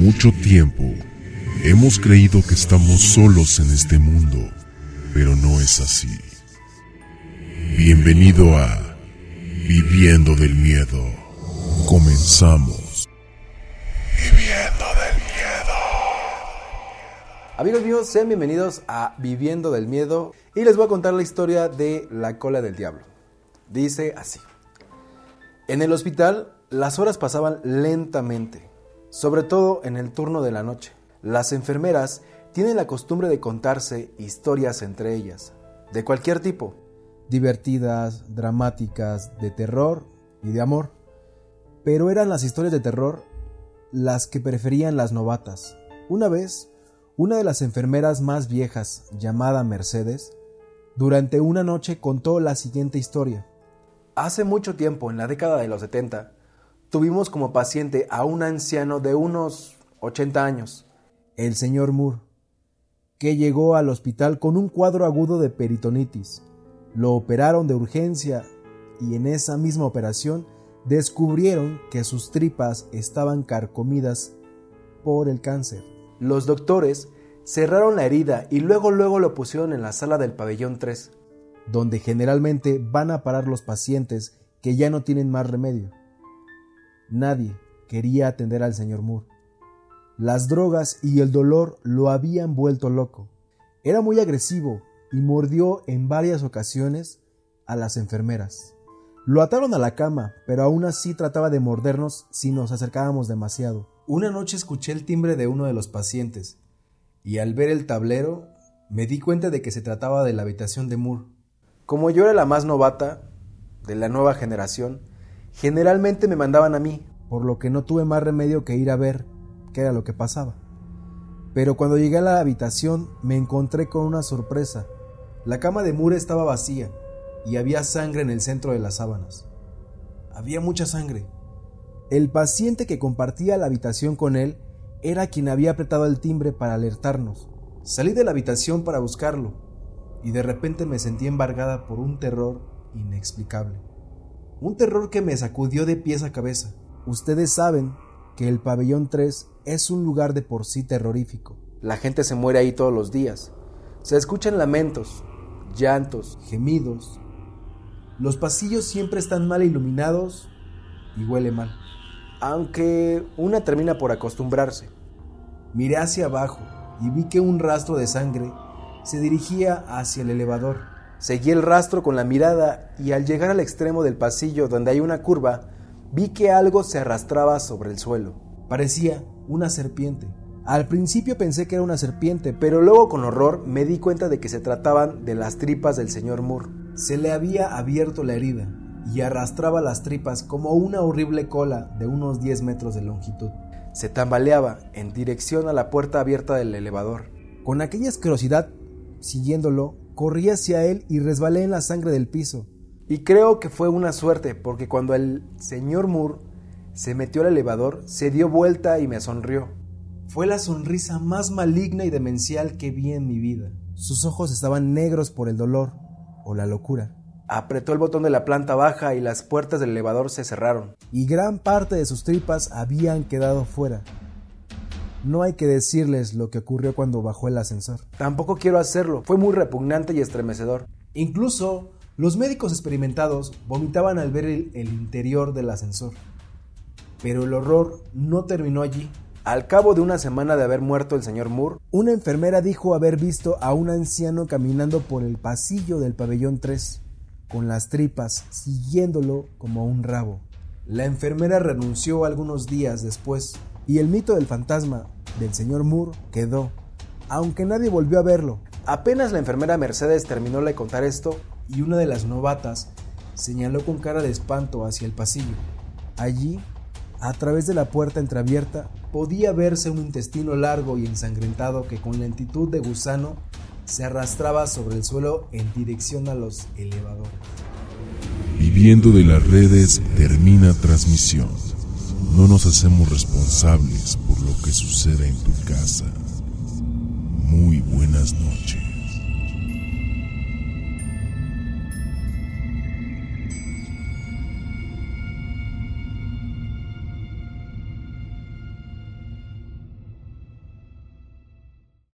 mucho tiempo hemos creído que estamos solos en este mundo, pero no es así. Bienvenido a Viviendo del Miedo. Comenzamos. Viviendo del Miedo. Amigos míos, sean bienvenidos a Viviendo del Miedo y les voy a contar la historia de la cola del diablo. Dice así. En el hospital las horas pasaban lentamente, sobre todo en el turno de la noche. Las enfermeras tienen la costumbre de contarse historias entre ellas, de cualquier tipo, divertidas, dramáticas, de terror y de amor. Pero eran las historias de terror las que preferían las novatas. Una vez, una de las enfermeras más viejas, llamada Mercedes, durante una noche contó la siguiente historia. Hace mucho tiempo, en la década de los 70, tuvimos como paciente a un anciano de unos 80 años, el señor Moore, que llegó al hospital con un cuadro agudo de peritonitis. Lo operaron de urgencia y en esa misma operación descubrieron que sus tripas estaban carcomidas por el cáncer. Los doctores cerraron la herida y luego luego lo pusieron en la sala del pabellón 3 donde generalmente van a parar los pacientes que ya no tienen más remedio. Nadie quería atender al señor Moore. Las drogas y el dolor lo habían vuelto loco. Era muy agresivo y mordió en varias ocasiones a las enfermeras. Lo ataron a la cama, pero aún así trataba de mordernos si nos acercábamos demasiado. Una noche escuché el timbre de uno de los pacientes, y al ver el tablero me di cuenta de que se trataba de la habitación de Moore. Como yo era la más novata de la nueva generación, generalmente me mandaban a mí, por lo que no tuve más remedio que ir a ver qué era lo que pasaba. Pero cuando llegué a la habitación me encontré con una sorpresa. La cama de Moore estaba vacía y había sangre en el centro de las sábanas. Había mucha sangre. El paciente que compartía la habitación con él era quien había apretado el timbre para alertarnos. Salí de la habitación para buscarlo, y de repente me sentí embargada por un terror inexplicable. Un terror que me sacudió de pies a cabeza. Ustedes saben que el pabellón 3 es un lugar de por sí terrorífico. La gente se muere ahí todos los días. Se escuchan lamentos, llantos, gemidos. Los pasillos siempre están mal iluminados y huele mal. Aunque una termina por acostumbrarse. Miré hacia abajo y vi que un rastro de sangre se dirigía hacia el elevador. Seguí el rastro con la mirada y al llegar al extremo del pasillo donde hay una curva, vi que algo se arrastraba sobre el suelo. Parecía una serpiente. Al principio pensé que era una serpiente, pero luego con horror me di cuenta de que se trataban de las tripas del señor Moore. Se le había abierto la herida y arrastraba las tripas como una horrible cola de unos 10 metros de longitud. Se tambaleaba en dirección a la puerta abierta del elevador. Con aquella asquerosidad Siguiéndolo, corrí hacia él y resbalé en la sangre del piso. Y creo que fue una suerte, porque cuando el señor Moore se metió al elevador, se dio vuelta y me sonrió. Fue la sonrisa más maligna y demencial que vi en mi vida. Sus ojos estaban negros por el dolor o la locura. Apretó el botón de la planta baja y las puertas del elevador se cerraron. Y gran parte de sus tripas habían quedado fuera. No hay que decirles lo que ocurrió cuando bajó el ascensor. Tampoco quiero hacerlo, fue muy repugnante y estremecedor. Incluso los médicos experimentados vomitaban al ver el, interior del ascensor. Pero el horror no terminó allí. Al cabo de una semana de haber muerto el señor Moore, una enfermera dijo haber visto a un anciano caminando por el pasillo del pabellón 3, con las tripas siguiéndolo como un rabo. La enfermera renunció algunos días después y el mito del fantasma del señor Moore quedó, aunque nadie volvió a verlo. Apenas la enfermera Mercedes terminó de contar esto y una de las novatas señaló con cara de espanto hacia el pasillo. Allí, a través de la puerta entreabierta, podía verse un intestino largo y ensangrentado que con lentitud de gusano se arrastraba sobre el suelo en dirección a los elevadores. Viviendo de las redes termina transmisión. No nos hacemos responsables por lo que suceda en tu casa. Muy buenas noches.